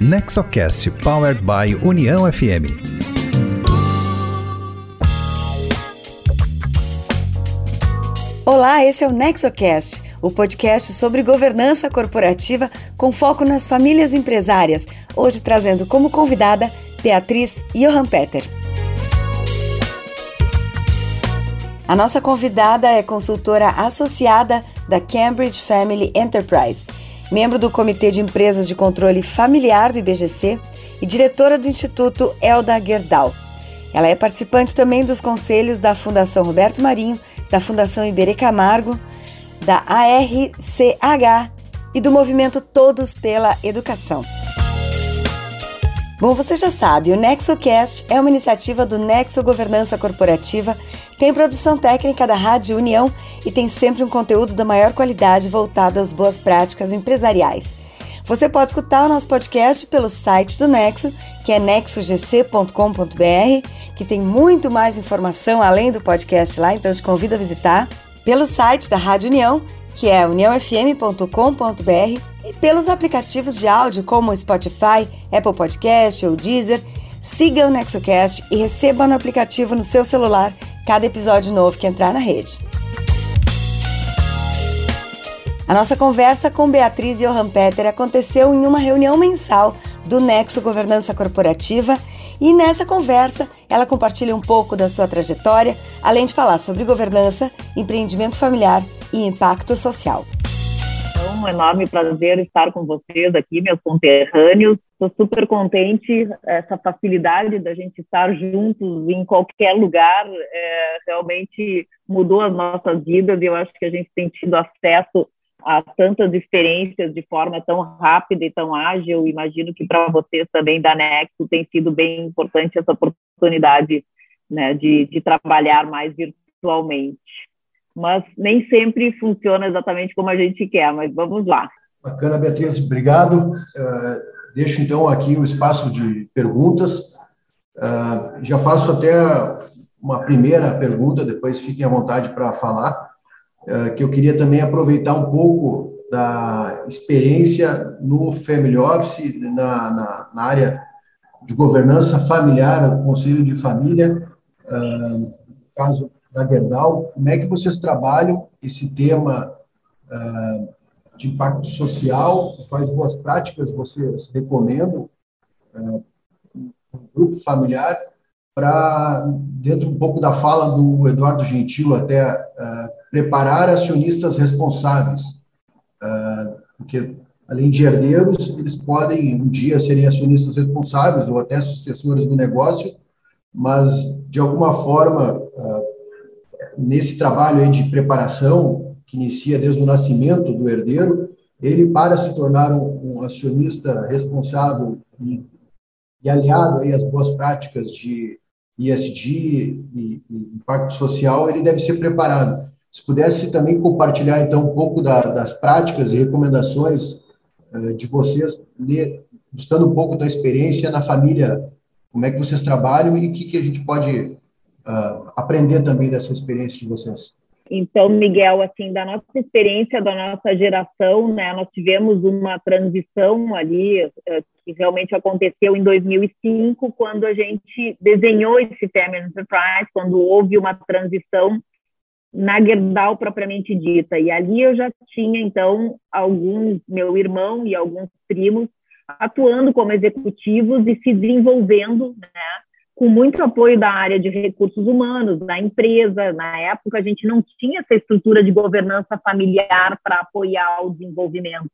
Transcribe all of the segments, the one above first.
Nexocast Powered by União FM. Olá, esse é o Nexocast, o podcast sobre governança corporativa com foco nas famílias empresárias. Hoje trazendo como convidada Beatriz Johan Peter. A nossa convidada é consultora associada da Cambridge Family Enterprise membro do Comitê de Empresas de Controle Familiar do IBGC e diretora do Instituto Elda Gerdau. Ela é participante também dos conselhos da Fundação Roberto Marinho, da Fundação Iberê Camargo, da ARCH e do movimento Todos pela Educação. Bom, você já sabe, o NexoCast é uma iniciativa do Nexo Governança Corporativa, tem produção técnica da Rádio União e tem sempre um conteúdo da maior qualidade voltado às boas práticas empresariais. Você pode escutar o nosso podcast pelo site do Nexo, que é nexogc.com.br, que tem muito mais informação além do podcast lá, então te convido a visitar. Pelo site da Rádio União, que é uniãofm.com.br, e pelos aplicativos de áudio como Spotify, Apple Podcast ou Deezer. Siga o NexoCast e receba no aplicativo no seu celular cada episódio novo que entrar na rede. A nossa conversa com Beatriz Johan Peter aconteceu em uma reunião mensal do Nexo Governança Corporativa e nessa conversa ela compartilha um pouco da sua trajetória, além de falar sobre governança, empreendimento familiar e impacto social. É um enorme prazer estar com vocês aqui, meus conterrâneos. Estou super contente, essa facilidade da gente estar juntos em qualquer lugar é, realmente mudou as nossas vidas e eu acho que a gente tem tido acesso a tantas experiências de forma tão rápida e tão ágil. Imagino que para vocês também da Nexo tem sido bem importante essa oportunidade né, de, de trabalhar mais virtualmente. Mas nem sempre funciona exatamente como a gente quer, mas vamos lá. Bacana, Beatriz, obrigado. Uh, deixo então aqui o espaço de perguntas. Uh, já faço até uma primeira pergunta, depois fiquem à vontade para falar. Eh, que eu queria também aproveitar um pouco da experiência no Family Office, na, na, na área de governança familiar, o Conselho de Família, uh, no caso da Gerdau, como é que vocês trabalham esse tema uh, de impacto social, quais boas práticas vocês recomendam uh, grupo familiar, para, dentro um pouco da fala do Eduardo Gentil, até uh, preparar acionistas responsáveis, uh, porque além de herdeiros, eles podem um dia serem acionistas responsáveis ou até sucessores do negócio, mas de alguma forma uh, nesse trabalho de preparação que inicia desde o nascimento do herdeiro, ele para se tornar um, um acionista responsável e, e aliado aí às boas práticas de ISD e, e impacto social, ele deve ser preparado. Se pudesse também compartilhar, então, um pouco da, das práticas e recomendações uh, de vocês, de, buscando um pouco da experiência na família, como é que vocês trabalham e o que, que a gente pode uh, aprender também dessa experiência de vocês. Então, Miguel, assim, da nossa experiência, da nossa geração, né, nós tivemos uma transição ali eh, que realmente aconteceu em 2005, quando a gente desenhou esse Family Enterprise, quando houve uma transição na Gerdau propriamente dita. E ali eu já tinha, então, alguns, meu irmão e alguns primos, atuando como executivos e se desenvolvendo, né, com muito apoio da área de recursos humanos, da empresa. Na época, a gente não tinha essa estrutura de governança familiar para apoiar o desenvolvimento.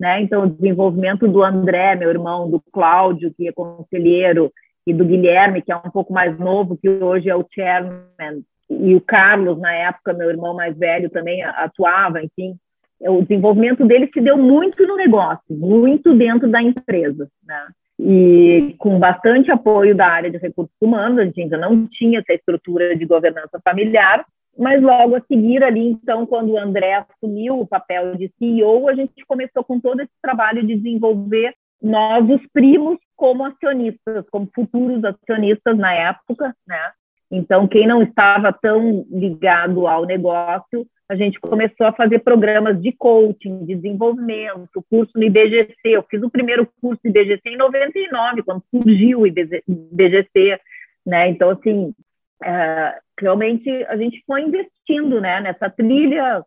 Né? Então, o desenvolvimento do André, meu irmão, do Cláudio, que é conselheiro, e do Guilherme, que é um pouco mais novo, que hoje é o chairman, e o Carlos, na época, meu irmão mais velho, também atuava, enfim. O desenvolvimento dele se deu muito no negócio, muito dentro da empresa. Né? E com bastante apoio da área de recursos humanos, a gente ainda não tinha essa estrutura de governança familiar, mas logo a seguir ali, então, quando o André assumiu o papel de CEO, a gente começou com todo esse trabalho de desenvolver nós, os primos, como acionistas, como futuros acionistas na época, né? Então, quem não estava tão ligado ao negócio a gente começou a fazer programas de coaching, de desenvolvimento, curso no IBGC. Eu fiz o primeiro curso do IBGC em 99, quando surgiu o IBGC, né? Então, assim, é, realmente a gente foi investindo, né, nessa trilha,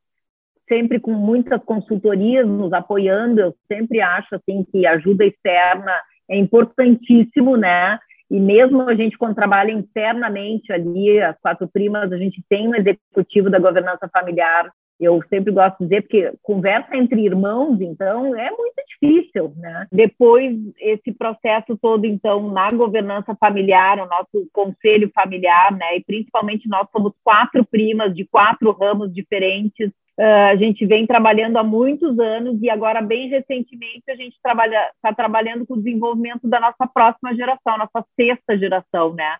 sempre com muitas consultorias nos apoiando. Eu sempre acho, assim, que ajuda externa é importantíssimo, né? E mesmo a gente, quando trabalha internamente ali, as quatro primas, a gente tem um executivo da governança familiar. Eu sempre gosto de dizer, porque conversa entre irmãos, então, é muito difícil, né? Depois, esse processo todo, então, na governança familiar, o nosso conselho familiar, né? E principalmente nós somos quatro primas de quatro ramos diferentes, Uh, a gente vem trabalhando há muitos anos e agora, bem recentemente, a gente está trabalha, tá trabalhando com o desenvolvimento da nossa próxima geração, nossa sexta geração, né?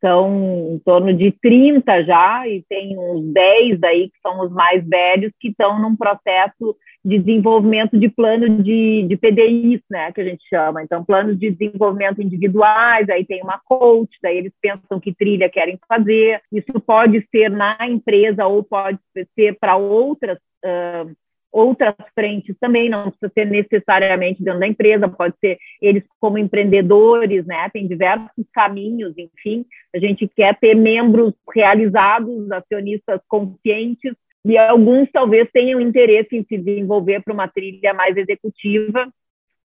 São em torno de 30 já, e tem uns 10 aí que são os mais velhos, que estão num processo de desenvolvimento de plano de, de PDIs, né, que a gente chama. Então, planos de desenvolvimento individuais, aí tem uma coach, daí eles pensam que trilha querem fazer. Isso pode ser na empresa ou pode ser para outras uh, outras frentes também, não precisa ser necessariamente dentro da empresa, pode ser eles como empreendedores, né? Tem diversos caminhos, enfim. A gente quer ter membros realizados, acionistas conscientes, e alguns talvez tenham interesse em se desenvolver para uma trilha mais executiva.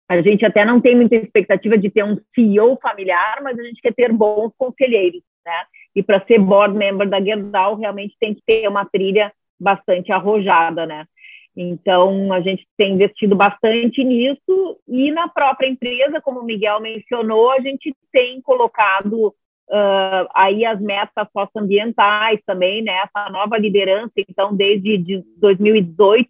A gente até não tem muita expectativa de ter um CEO familiar, mas a gente quer ter bons conselheiros, né? E para ser board member da Gerdau, realmente tem que ter uma trilha bastante arrojada, né? Então, a gente tem investido bastante nisso e na própria empresa, como o Miguel mencionou, a gente tem colocado Uh, aí as metas socioambientais também, né? Essa nova liderança, então, desde 2018,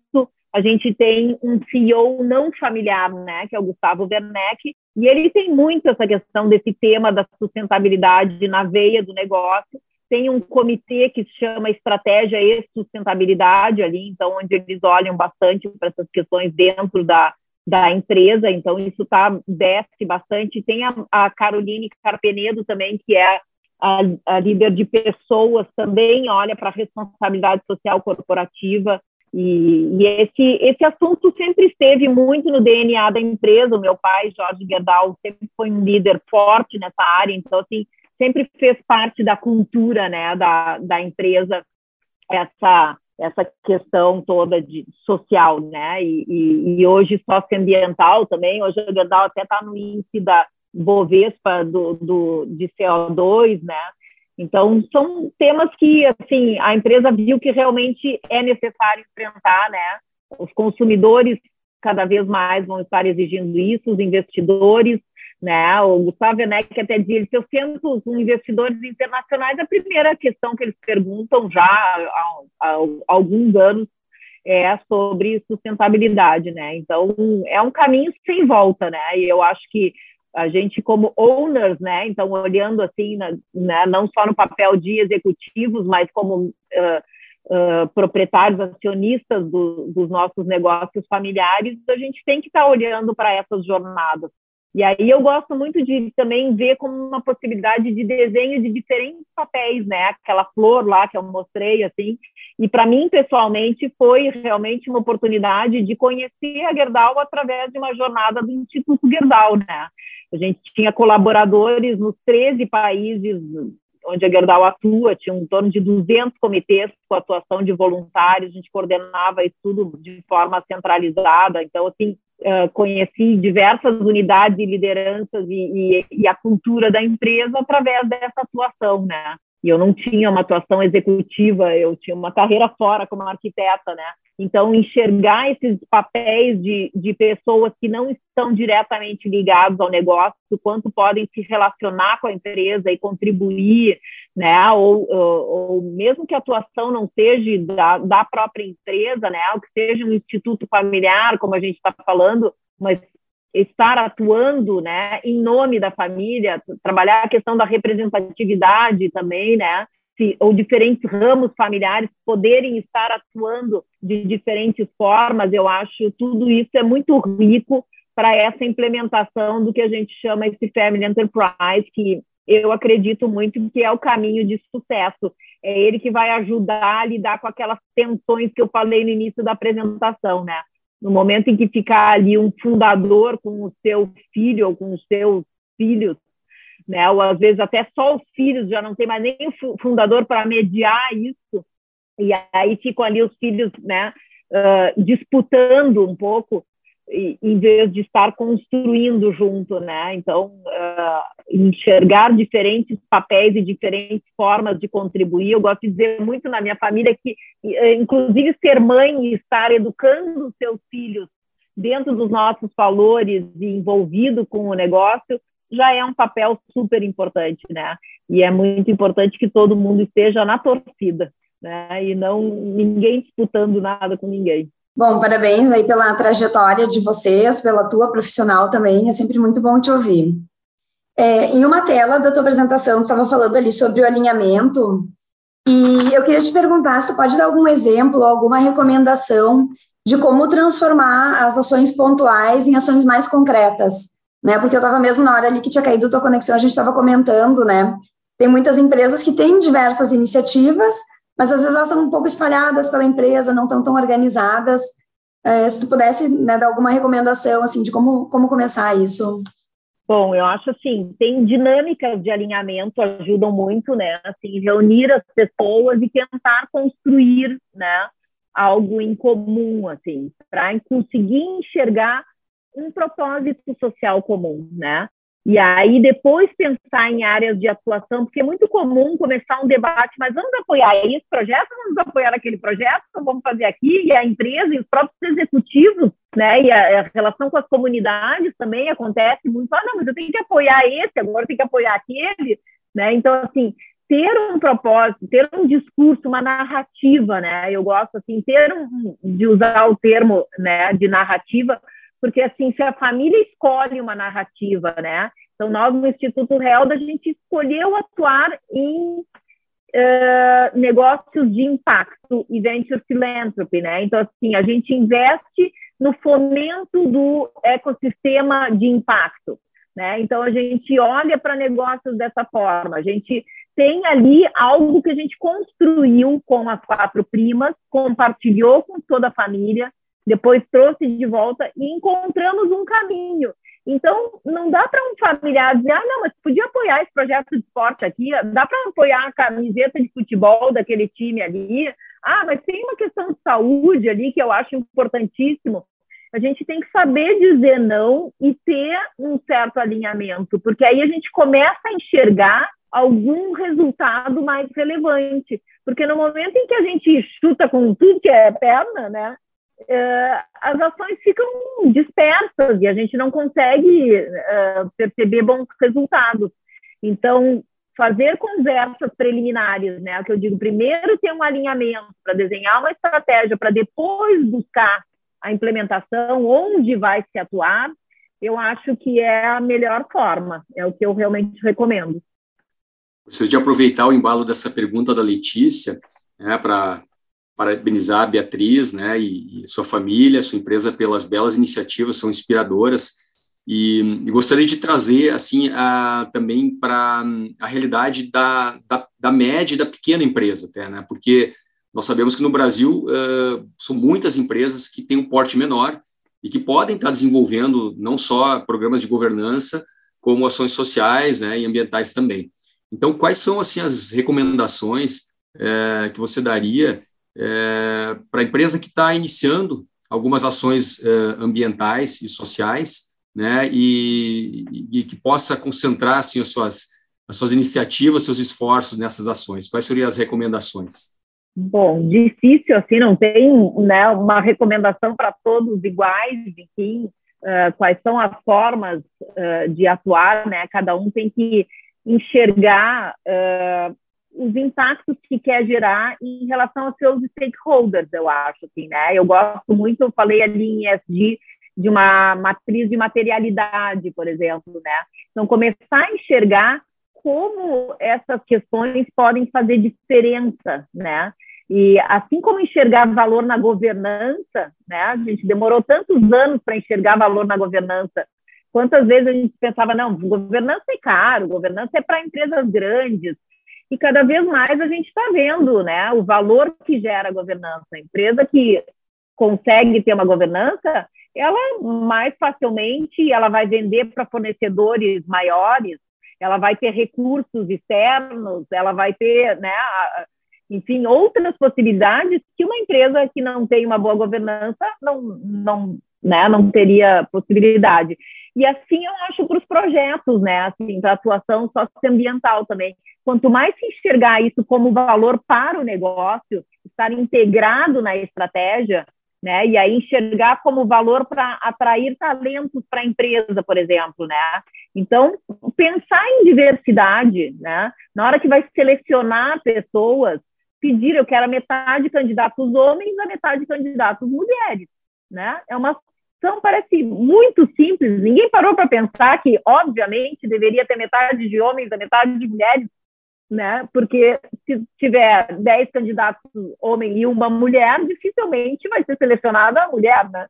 a gente tem um CEO não familiar, né? Que é o Gustavo Werneck, e ele tem muito essa questão desse tema da sustentabilidade na veia do negócio. Tem um comitê que se chama Estratégia e Sustentabilidade ali, então, onde eles olham bastante para essas questões dentro da, da empresa, então isso tá, desce bastante. Tem a, a Caroline Carpenedo também, que é a, a líder de pessoas, também olha para a responsabilidade social corporativa, e, e, esse, esse assunto sempre esteve muito no DNA da empresa. O meu pai, Jorge Gerdau, sempre foi um líder forte nessa área, então, assim, sempre fez parte da cultura né, da, da empresa essa, essa questão toda de social, né? E, e, e hoje socioambiental também. Hoje a Gerdau até está no índice da Bovespa do, do, de CO2, né? Então são temas que assim a empresa viu que realmente é necessário enfrentar, né? Os consumidores cada vez mais vão estar exigindo isso, os investidores né? O Gustavo Werneck até diz, se eu sento com investidores internacionais, a primeira questão que eles perguntam já há, há, alguns anos é sobre sustentabilidade, né? Então, é um caminho sem volta, né? E eu acho que a gente como owners, né? Então, olhando assim, né? não só no papel de executivos, mas como uh, uh, proprietários, acionistas do, dos nossos negócios familiares, a gente tem que estar tá olhando para essas jornadas, e aí eu gosto muito de também ver como uma possibilidade de desenho de diferentes papéis, né? Aquela flor lá que eu mostrei, assim. E para mim, pessoalmente, foi realmente uma oportunidade de conhecer a Gerdau através de uma jornada do Instituto Gerdau, né? A gente tinha colaboradores nos 13 países onde a Gerdau atua, tinha em torno de 200 comitês com atuação de voluntários, a gente coordenava isso tudo de forma centralizada, então, assim, conheci diversas unidades e lideranças e, e, e, a cultura da empresa através dessa atuação, né? E eu não tinha uma atuação executiva, eu tinha uma carreira fora como arquiteta, né? Então, enxergar esses papéis de, de pessoas que não estão diretamente ligados ao negócio, quanto podem se relacionar com a empresa e contribuir, né? Ou, ou, ou mesmo que a atuação não seja da, da própria empresa, né? Ou que seja um instituto familiar, como a gente está falando, mas estar atuando, né, em nome da família, trabalhar a questão da representatividade também, né? se, ou diferentes ramos familiares poderem estar atuando de diferentes formas, eu acho tudo isso é muito rico para essa implementação do que a gente chama esse Family Enterprise, que eu acredito muito que é o caminho de sucesso. é ele que vai ajudar a lidar com aquelas tensões que eu falei no início da apresentação, né? No momento em que ficar ali um fundador com o seu filho ou com os seus filhos, né? Ou às vezes até só os filhos já não tem mais nem o fundador para mediar isso, e aí ficam ali os filhos, né? Uh, disputando um pouco em vez de estar construindo junto, né? Então, uh, enxergar diferentes papéis e diferentes formas de contribuir. Eu gosto de dizer muito na minha família que, uh, inclusive, ser mãe e estar educando os seus filhos dentro dos nossos valores e envolvido com o negócio já é um papel super importante, né? E é muito importante que todo mundo esteja na torcida, né? E não ninguém disputando nada com ninguém. Bom, parabéns aí pela trajetória de vocês, pela tua profissional também, é sempre muito bom te ouvir. É, em uma tela da tua apresentação, tu estava falando ali sobre o alinhamento, e eu queria te perguntar se tu pode dar algum exemplo, alguma recomendação de como transformar as ações pontuais em ações mais concretas, né? Porque eu estava mesmo na hora ali que tinha caído tua conexão, a gente estava comentando, né? Tem muitas empresas que têm diversas iniciativas, mas às vezes elas estão um pouco espalhadas pela empresa, não estão tão organizadas. É, se tu pudesse né, dar alguma recomendação assim de como, como começar isso. Bom, eu acho assim, tem dinâmicas de alinhamento ajudam muito, né? Assim, reunir as pessoas e tentar construir, né, algo em comum, assim, para conseguir enxergar um propósito social comum, né? E aí depois pensar em áreas de atuação, porque é muito comum começar um debate, mas vamos apoiar esse projeto, vamos apoiar aquele projeto, então vamos fazer aqui, e a empresa e os próprios executivos, né, e a, a, relação com as comunidades também acontece muito, ah, não, mas eu tenho que apoiar esse, agora eu tenho que apoiar aquele, né, então, assim, ter um propósito, ter um discurso, uma narrativa, né, eu gosto, assim, ter um, de usar o termo, né, de narrativa, porque assim, se a família escolhe uma narrativa, né? Então, nós no Instituto Helda, a gente escolheu atuar em uh, negócios de impacto e venture philanthropy, né? Então, assim, a gente investe no fomento do ecossistema de impacto, né? Então, a gente olha para negócios dessa forma, a gente tem ali algo que a gente construiu com as quatro primas, compartilhou com toda a família, depois trouxe de volta e encontramos um caminho. Então, não dá para um familiar dizer, ah, não, mas podia apoiar esse projeto de esporte aqui, dá para apoiar a camiseta de futebol daquele time ali. Ah, mas tem uma questão de saúde ali que eu acho importantíssimo. A gente tem que saber dizer não e ter um certo alinhamento, porque aí a gente começa a enxergar algum resultado mais relevante. Porque no momento em que a gente chuta com tudo que é perna, né, é, as ações ficam dispersas e a gente não consegue é, perceber bons resultados. Então, fazer conversas preliminares, né? O que eu digo, primeiro ter um alinhamento para desenhar uma estratégia, para depois buscar a implementação, onde vai se atuar, eu acho que é a melhor forma, é o que eu realmente recomendo. Preciso de aproveitar o embalo dessa pergunta da Letícia, né, para parabenizar a Beatriz, né, e, e, sua família, sua empresa pelas belas iniciativas, são inspiradoras. E, e gostaria de trazer, assim, a, também para a realidade da, da, da, média e da pequena empresa, até, né, porque nós sabemos que no Brasil uh, são muitas empresas que têm um porte menor e que podem estar desenvolvendo não só programas de governança, como ações sociais né, e ambientais também. Então, quais são assim as recomendações que você daria é, para a empresa que está iniciando algumas ações é, ambientais e sociais, né, e, e, que possa concentrar assim as suas as suas iniciativas, seus esforços nessas ações. Quais seriam as recomendações? Bom, difícil assim, não tem né, uma recomendação para todos iguais, enfim, uh, quais são as formas uh, de atuar, né? Cada um tem que enxergar uh, os impactos que quer gerar em relação aos seus stakeholders, eu acho, assim, né? Eu gosto muito, eu falei ali em ESG, de uma matriz de materialidade, por exemplo, né? Então, começar a enxergar como essas questões podem fazer diferença, né? E assim como enxergar valor na governança, né? A gente demorou tantos anos para enxergar valor na governança. Quantas vezes a gente pensava, não, governança é caro, governança é para empresas grandes, E cada vez mais a gente está vendo né, o valor que gera a governança. A empresa que consegue ter uma governança, ela mais facilmente ela vai vender para fornecedores maiores, ela vai ter recursos externos, ela vai ter, né, enfim, outras possibilidades que uma empresa que não tem uma boa governança não, não, né, não teria possibilidade. E assim eu acho para os projetos, né, assim, para a atuação socioambiental também. Quanto mais se enxergar isso como valor para o negócio, estar integrado na estratégia, né, e aí enxergar como valor para atrair talentos para a empresa, por exemplo, né. Então, pensar em diversidade, né, na hora que vai selecionar pessoas, pedir, eu quero a metade candidatos homens, a metade candidatos mulheres, né? É uma então, parece muito simples. Ninguém parou para pensar que, obviamente, deveria ter metade de homens, a metade de mulheres, né? Porque se tiver 10 candidatos homem e uma mulher, dificilmente vai ser selecionada a mulher, né?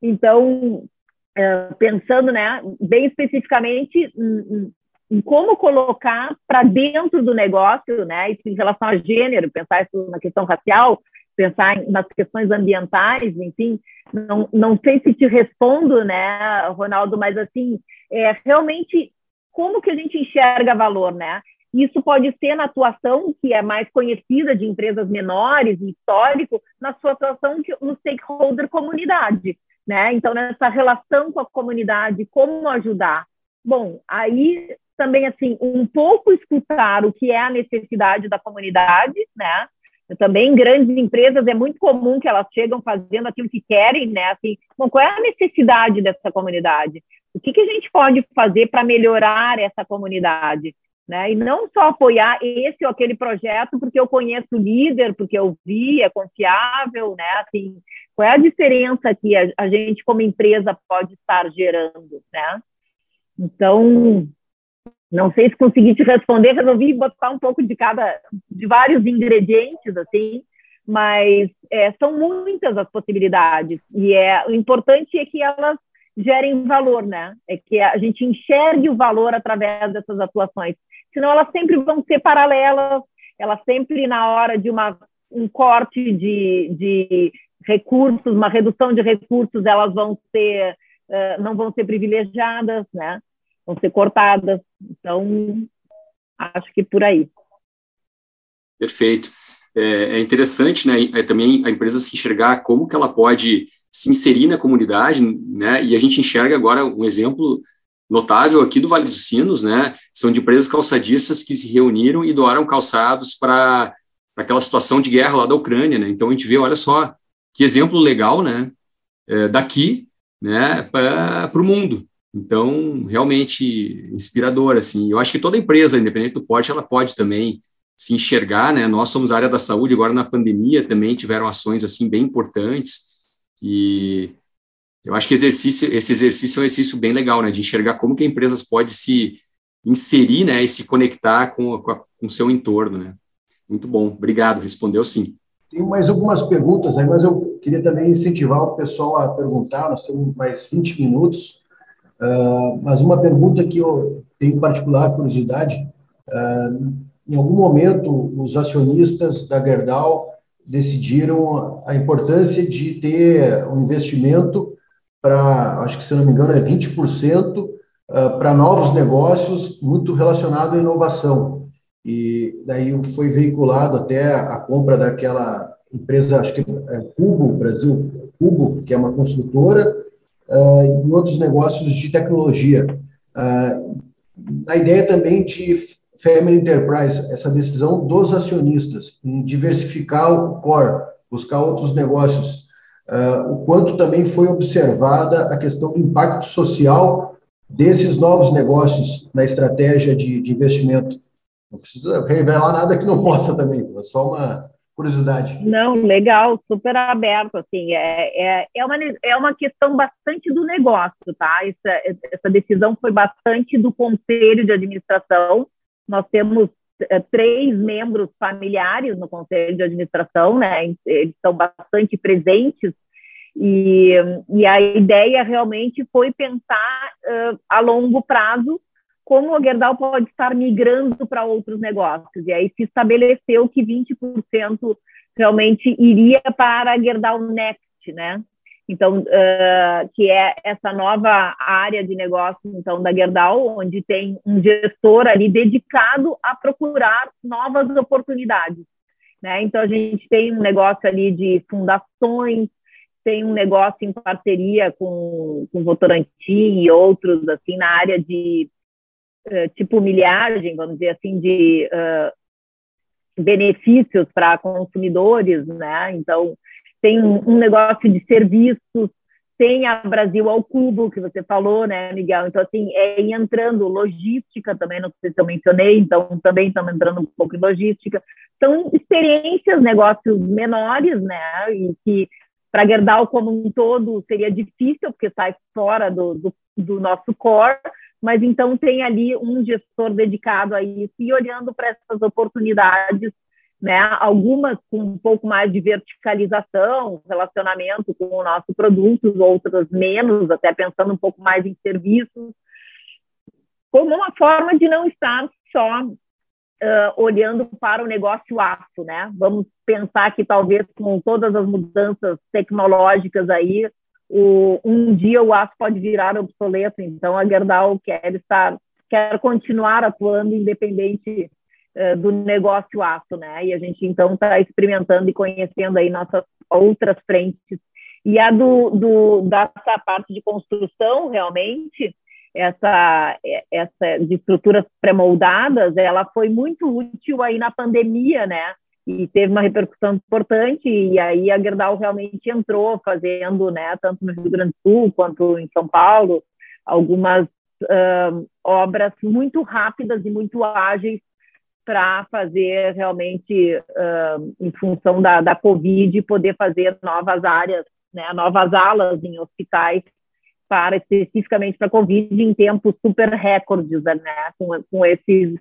Então, é, pensando, né, bem especificamente em, como colocar para dentro do negócio, né, em relação a gênero, pensar isso na questão racial, pensar nas questões ambientais, enfim, não, não sei se te respondo, né, Ronaldo, mas assim, é realmente como que a gente enxerga valor, né? Isso pode ser na atuação que é mais conhecida de empresas menores, histórico, na sua atuação no stakeholder comunidade, né? Então, nessa relação com a comunidade, como ajudar? Bom, aí também, assim, um pouco escutar o que é a necessidade da comunidade, né? Também grandes empresas é muito comum que elas chegam fazendo aquilo que querem, né? Assim, bom, qual é a necessidade dessa comunidade? O que, que a gente pode fazer para melhorar essa comunidade? Né? E não só apoiar esse ou aquele projeto porque eu conheço o líder, porque eu vi, é confiável, né? Assim, qual é a diferença que a, a gente como empresa pode estar gerando, né? Então, não sei se consegui te responder, resolvi botar um pouco de cada, de vários ingredientes, assim, mas é, são muitas as possibilidades e é o importante é que elas gerem valor, né? É que a gente enxergue o valor através dessas atuações. Senão elas sempre vão ser paralelas, elas sempre na hora de uma um corte de, de recursos, uma redução de recursos, elas vão ser uh, não vão ser privilegiadas, né? Vão ser cortadas. Então, acho que por aí. Perfeito. É, é interessante, né, é também a empresa se enxergar como que ela pode se inserir na comunidade, né, e a gente enxerga agora um exemplo notável aqui do Vale dos Sinos, né, são de empresas calçadistas que se reuniram e doaram calçados para aquela situação de guerra lá da Ucrânia, né, então a gente vê, olha só, que exemplo legal, né, é, daqui, né, para o mundo, então, realmente inspirador, assim. Eu acho que toda empresa, independente do porte, ela pode também se enxergar, né? Nós somos a área da saúde, agora na pandemia também tiveram ações, assim, bem importantes e eu acho que exercício, esse exercício é um exercício bem legal, né? De enxergar como que empresas podem se inserir, né? E se conectar com, o seu entorno, né? Muito bom, obrigado, respondeu sim. Tem mais algumas perguntas aí, mas eu queria também incentivar o pessoal a perguntar, nós temos mais 20 minutos, Uh, mas uma pergunta que eu tenho particular curiosidade: uh, em algum momento, os acionistas da Gerdau decidiram a importância de ter um investimento para, acho que se não me engano, é 20% uh, para novos negócios, muito relacionado à inovação. E daí foi veiculado até a compra daquela empresa, acho que é Cubo, Brasil Cubo, que é uma construtora, uh, em outros negócios de tecnologia. Uh, a ideia também de Family Enterprise, essa decisão dos acionistas em diversificar o core, buscar outros negócios, uh, o quanto também foi observada a questão do impacto social desses novos negócios na estratégia de, de investimento. Não precisa revelar nada que não possa também, é só uma, curiosidade. Não, legal, super aberto, assim, é, é, é, uma, é uma questão bastante do negócio, tá? Essa, essa decisão foi bastante do conselho de administração, nós temos é, três membros familiares no conselho de administração, né? Eles estão bastante presentes e, e a ideia realmente foi pensar uh, a longo prazo como a Gerdau pode estar migrando para outros negócios. E aí se estabeleceu que 20% realmente iria para a Gerdau Next, né? Então, uh, que é essa nova área de negócio então da Gerdau, onde tem um gestor ali dedicado a procurar novas oportunidades. Né? Então, a gente tem um negócio ali de fundações, tem um negócio em parceria com, com Votorantim e outros, assim, na área de, uh, tipo, milhagem, vamos dizer assim, de uh, benefícios para consumidores, né? Então, tem um negócio de serviços, tem a Brasil ao cubo, que você falou, né, Miguel? Então, assim, é entrando logística também, não sei se eu mencionei, então também estamos entrando um pouco em logística. São experiências, negócios menores, né, e que para Gerdau como um todo seria difícil, porque sai fora do, do, do nosso core, mas então tem ali um gestor dedicado a isso e olhando para essas oportunidades né? Algumas com um pouco mais de verticalização, relacionamento com o nosso produto, outras menos, até pensando um pouco mais em serviços, como uma forma de não estar só uh, olhando para o negócio aço, né? Vamos pensar que talvez com todas as mudanças tecnológicas aí, o, um dia o aço pode virar obsoleto, então a Gerdau quer estar, quer continuar atuando independente eh, do negócio aço, né? E a gente então está experimentando e conhecendo aí nossas outras frentes. E a do, do dessa parte de construção realmente essa essa de estruturas pré-moldadas, ela foi muito útil aí na pandemia, né? E teve uma repercussão importante e aí a Gerdau realmente entrou fazendo, né, tanto no Rio Grande do Sul quanto em São Paulo, algumas uh, obras muito rápidas e muito ágeis para fazer realmente, uh, em função da, da Covid, poder fazer novas áreas, né, novas alas em hospitais para especificamente para Covid em tempos super recordes, né, com, com esses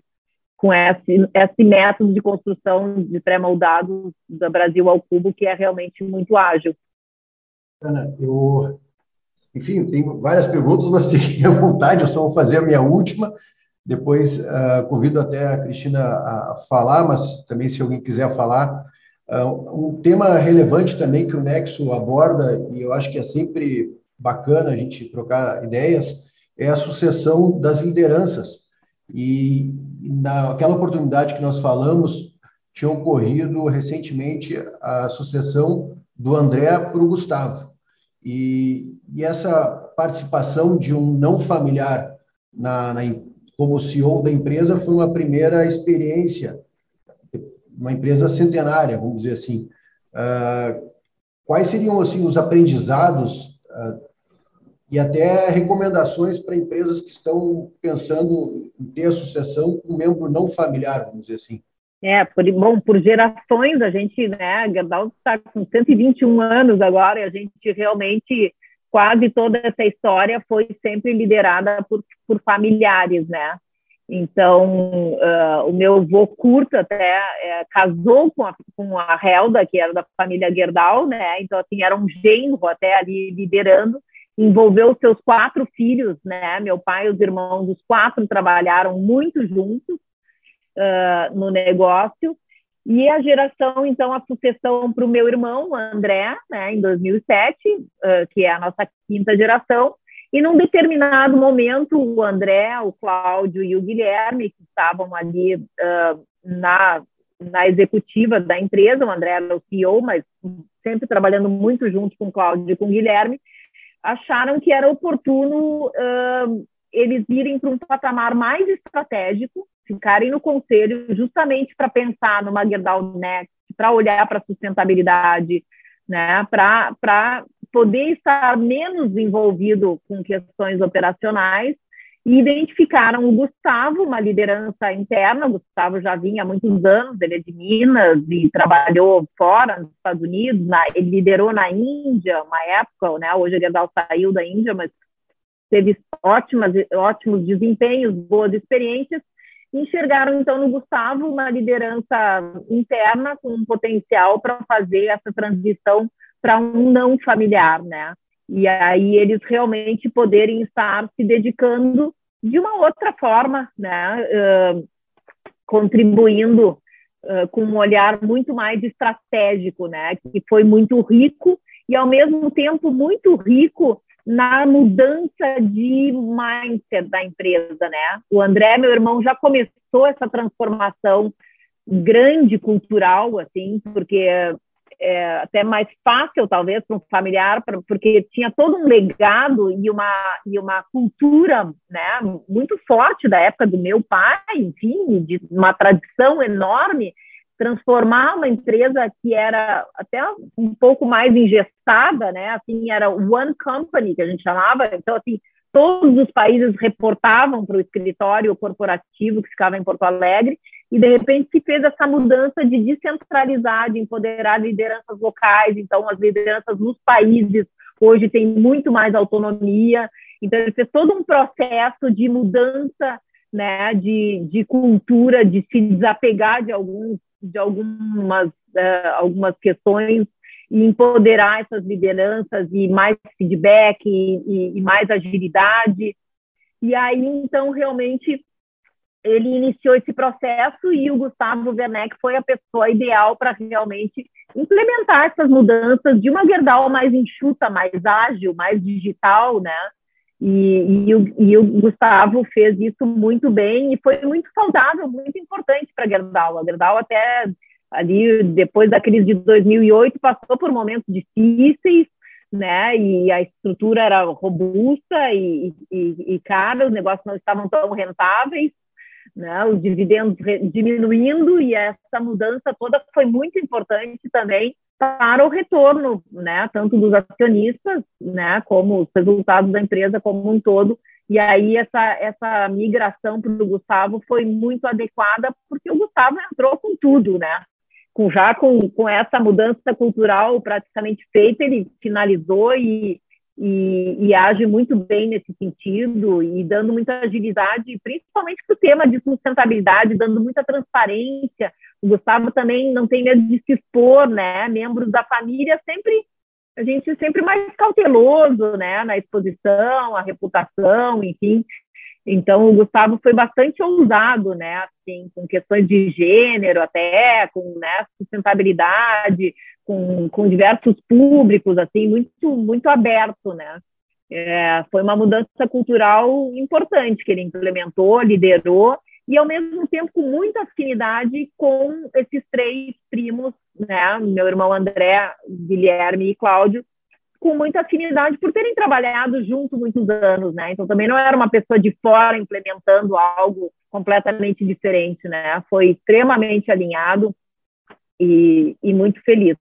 com esse, esse método de construção de pré-moldados do Brasil ao cubo, que é realmente muito ágil. Ana, eu, enfim, tenho várias perguntas, mas fiquem à vontade, eu só vou fazer a minha última, depois, uh, convido até a Cristina a falar, mas também, se alguém quiser falar, uh, um tema relevante também que o Nexo aborda, e eu acho que é sempre bacana a gente trocar ideias, é a sucessão das lideranças. E naquela oportunidade que nós falamos, tinha ocorrido recentemente a sucessão do André para o Gustavo. E, e, essa participação de um não familiar na, na, como CEO da empresa foi uma primeira experiência, uma empresa centenária, vamos dizer assim. Uh, quais seriam assim os aprendizados uh, e até recomendações para empresas que estão pensando em ter a sucessão com um membro não familiar, vamos dizer assim? É, por, bom, por gerações, a gente, né, a Gerdau está com 121 anos agora, e a gente realmente quase toda essa história foi sempre liderada por, por familiares, né? Então, uh, o meu avô curto até é, casou com a, com a Helda, que era da família Gerdau, né? Então, assim, era um genro até ali liderando. Envolveu seus quatro filhos, né? Meu pai e os irmãos, os quatro trabalharam muito juntos uh, no negócio. E a geração, então, a sucessão para o meu irmão, André, né, em 2007, uh, que é a nossa quinta geração, e num determinado momento, o André, o Cláudio e o Guilherme, que estavam ali uh, na, na executiva da empresa, o André era o CEO, mas sempre trabalhando muito junto com o Cláudio e com o Guilherme, acharam que era oportuno uh, eles irem para um patamar mais estratégico ficarem no conselho justamente para pensar numa Gerdau Next, para olhar para a sustentabilidade, né, para poder estar menos envolvido com questões operacionais e identificaram o Gustavo, uma liderança interna. O Gustavo já vinha há muitos anos, ele é de Minas e trabalhou fora, nos Estados Unidos. Na, ele liderou na Índia, uma época, né? Hoje Gerdau saiu da Índia, mas teve ótimas, ótimos desempenhos, boas experiências enxergaram então no Gustavo uma liderança interna com um potencial para fazer essa transição para um não familiar, né? E aí eles realmente poderem estar se dedicando de uma outra forma, né? Uh, contribuindo uh, com um olhar muito mais estratégico, né? Que foi muito rico e ao mesmo tempo muito rico na mudança de mindset da empresa, né? O André, meu irmão, já começou essa transformação grande cultural, assim, porque é até mais fácil, talvez, para um familiar, porque tinha todo um legado e uma, e uma cultura né, muito forte da época do meu pai, enfim, de uma tradição enorme transformar uma empresa que era até um pouco mais engessada, né? Assim, era one company que a gente chamava. Então, assim, todos os países reportavam para o escritório corporativo que ficava em Porto Alegre e de repente se fez essa mudança de descentralizar, de empoderar lideranças locais. Então, as lideranças nos países hoje têm muito mais autonomia. Então, ele fez todo um processo de mudança né, de, de cultura, de se desapegar de alguns de algumas, uh, algumas questões e empoderar essas lideranças e mais feedback e, e, e, mais agilidade. E aí, então, realmente, ele iniciou esse processo e o Gustavo Werneck foi a pessoa ideal para realmente implementar essas mudanças de uma Gerdau mais enxuta, mais ágil, mais digital, né? E, e, o, e, o, Gustavo fez isso muito bem e foi muito saudável, muito importante para a Gerdau. A Gerdau até ali, depois da crise de 2008, passou por momentos difíceis, né? E a estrutura era robusta e, e, e cara, os negócios não estavam tão rentáveis, né? Os dividendos diminuindo e essa mudança toda foi muito importante também para o retorno, né, tanto dos acionistas, né, como os resultados da empresa como um todo. E aí essa essa migração para o Gustavo foi muito adequada porque o Gustavo entrou com tudo, né? Com já com, com essa mudança cultural praticamente feita, ele finalizou e, e, e, age muito bem nesse sentido e dando muita agilidade, principalmente para o tema de sustentabilidade, dando muita transparência, o Gustavo também não tem medo de se expor, né? Membros da família sempre a gente sempre mais cauteloso, né, na exposição, a reputação, enfim. Então o Gustavo foi bastante ousado, né, assim, com questões de gênero até, com né, sustentabilidade, com, com diversos públicos, assim, muito muito aberto, né. É, foi uma mudança cultural importante que ele implementou, liderou e ao mesmo tempo com muita afinidade com esses três primos, né, meu irmão André, Guilherme e Cláudio, com muita afinidade por terem trabalhado junto muitos anos, né? Então também não era uma pessoa de fora implementando algo completamente diferente, né? Foi extremamente alinhado e, e muito feliz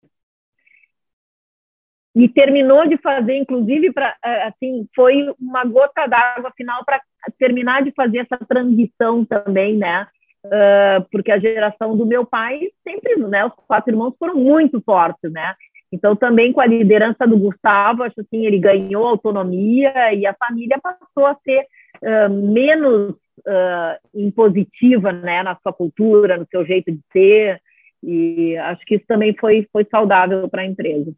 e terminou de fazer, inclusive, para é, assim, foi uma gota d'água final para terminar de fazer essa transição também, né? Uh, porque a geração do meu pai sempre, né? Os quatro irmãos foram muito fortes, né? Então, também com a liderança do Gustavo, acho assim, ele ganhou autonomia e a família passou a ser uh, menos uh, impositiva, né? Na sua cultura, no seu jeito de ser. E acho que isso também foi, foi saudável para a empresa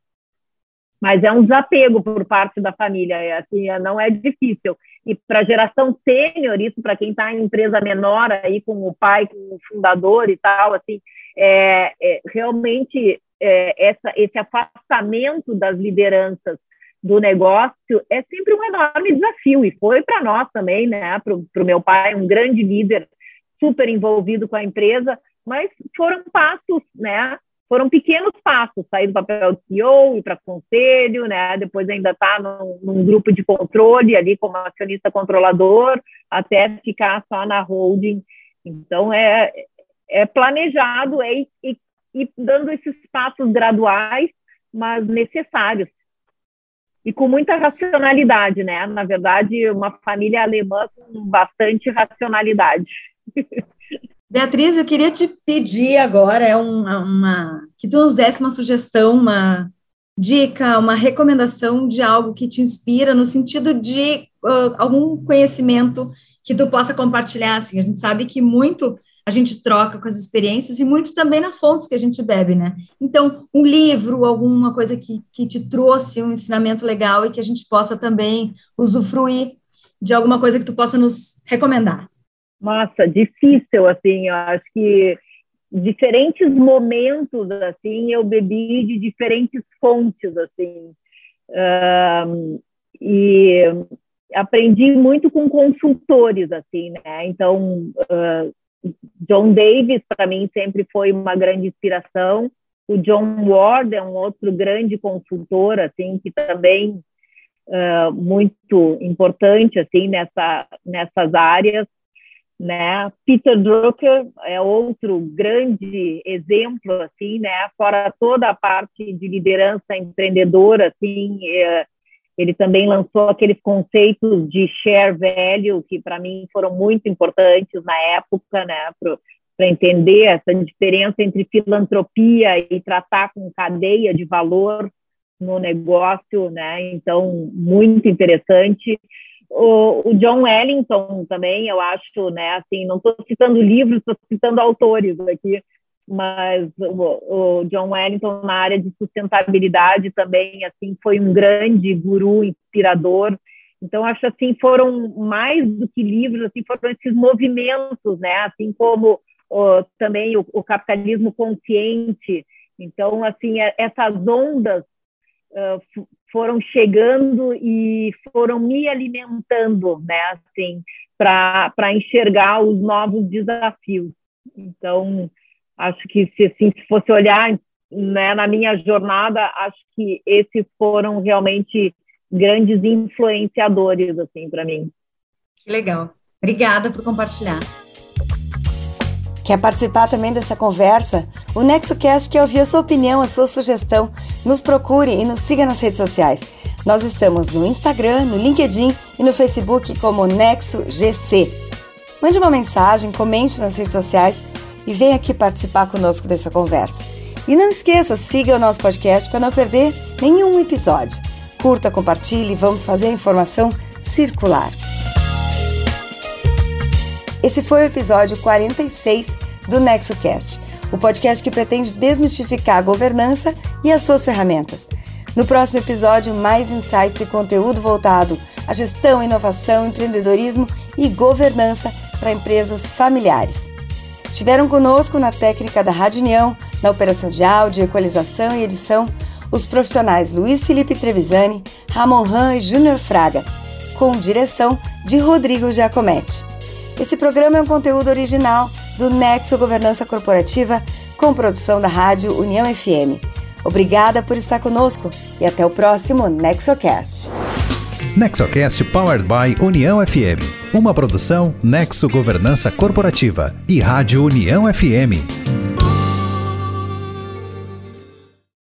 mas é um desapego por parte da família, é, assim, é, não é difícil. E para a geração sênior, isso para quem está em empresa menor aí com o pai, com o fundador e tal, assim, é, é realmente é, essa, esse afastamento das lideranças do negócio é sempre um enorme desafio e foi para nós também, né? Para o meu pai, um grande líder, super envolvido com a empresa, mas foram passos, né? Foram pequenos passos, sair do papel de CEO, ir para conselho, né? depois ainda está num, num, grupo de controle ali como acionista controlador, até ficar só na holding. Então, é, é planejado é ir, ir dando esses passos graduais, mas necessários. E com muita racionalidade, né? Na verdade, uma família alemã com bastante racionalidade. Beatriz, eu queria te pedir agora é uma, uma, que tu nos desse uma sugestão, uma dica, uma recomendação de algo que te inspira no sentido de uh, algum conhecimento que tu possa compartilhar. Assim, a gente sabe que muito a gente troca com as experiências e muito também nas fontes que a gente bebe, né? Então, um livro, alguma coisa que, que te trouxe um ensinamento legal e que a gente possa também usufruir de alguma coisa que tu possa nos recomendar? Nossa, difícil, assim, eu acho que diferentes momentos, assim, eu bebi de diferentes fontes, assim, e aprendi muito com consultores, assim, né, então, uh, John Davis, para mim, sempre foi uma grande inspiração, o John Ward é um outro grande consultor, assim, que também uh, muito importante, assim, nessa, nessas áreas, né? Peter Drucker é outro grande exemplo, assim, né? Fora toda a parte de liderança empreendedora, assim, é, ele também lançou aqueles conceitos de share value que para mim foram muito importantes na época, né? Para entender essa diferença entre filantropia e tratar com cadeia de valor no negócio, né? Então muito interessante. O, o, John Wellington também, eu acho, né, assim, não estou citando livros, estou citando autores aqui, mas o, o, John Wellington na área de sustentabilidade também, assim, foi um grande guru inspirador. Então, acho assim, foram mais do que livros, assim, foram esses movimentos, né, assim como o, também o, o capitalismo consciente. Então, assim, é, essas ondas foram chegando e foram me alimentando, né, assim, para enxergar os novos desafios. Então, acho que se, assim, se fosse olhar né, na minha jornada, acho que esses foram realmente grandes influenciadores, assim, para mim. Que legal. Obrigada por compartilhar. Quer participar também dessa conversa? O NexoCast quer ouvir a sua opinião, a sua sugestão. Nos procure e nos siga nas redes sociais. Nós estamos no Instagram, no LinkedIn e no Facebook como NexoGC. Mande uma mensagem, comente nas redes sociais e venha aqui participar conosco dessa conversa. E não esqueça, siga o nosso podcast para não perder nenhum episódio. Curta, compartilhe, vamos fazer a informação circular. Esse foi o episódio 46 do NexoCast, o podcast que pretende desmistificar a governança e as suas ferramentas. No próximo episódio, mais insights e conteúdo voltado à gestão, inovação, empreendedorismo e governança para empresas familiares. Estiveram conosco na técnica da Rádio União, na operação de áudio, equalização e edição, os profissionais Luiz Felipe Trevisani, Ramon Han e Júnior Fraga, com direção de Rodrigo Giacometti. Esse programa é um conteúdo original do Nexo Governança Corporativa, com produção da Rádio União FM. Obrigada por estar conosco e até o próximo NexoCast. NexoCast Powered by União FM. Uma produção Nexo Governança Corporativa e Rádio União FM.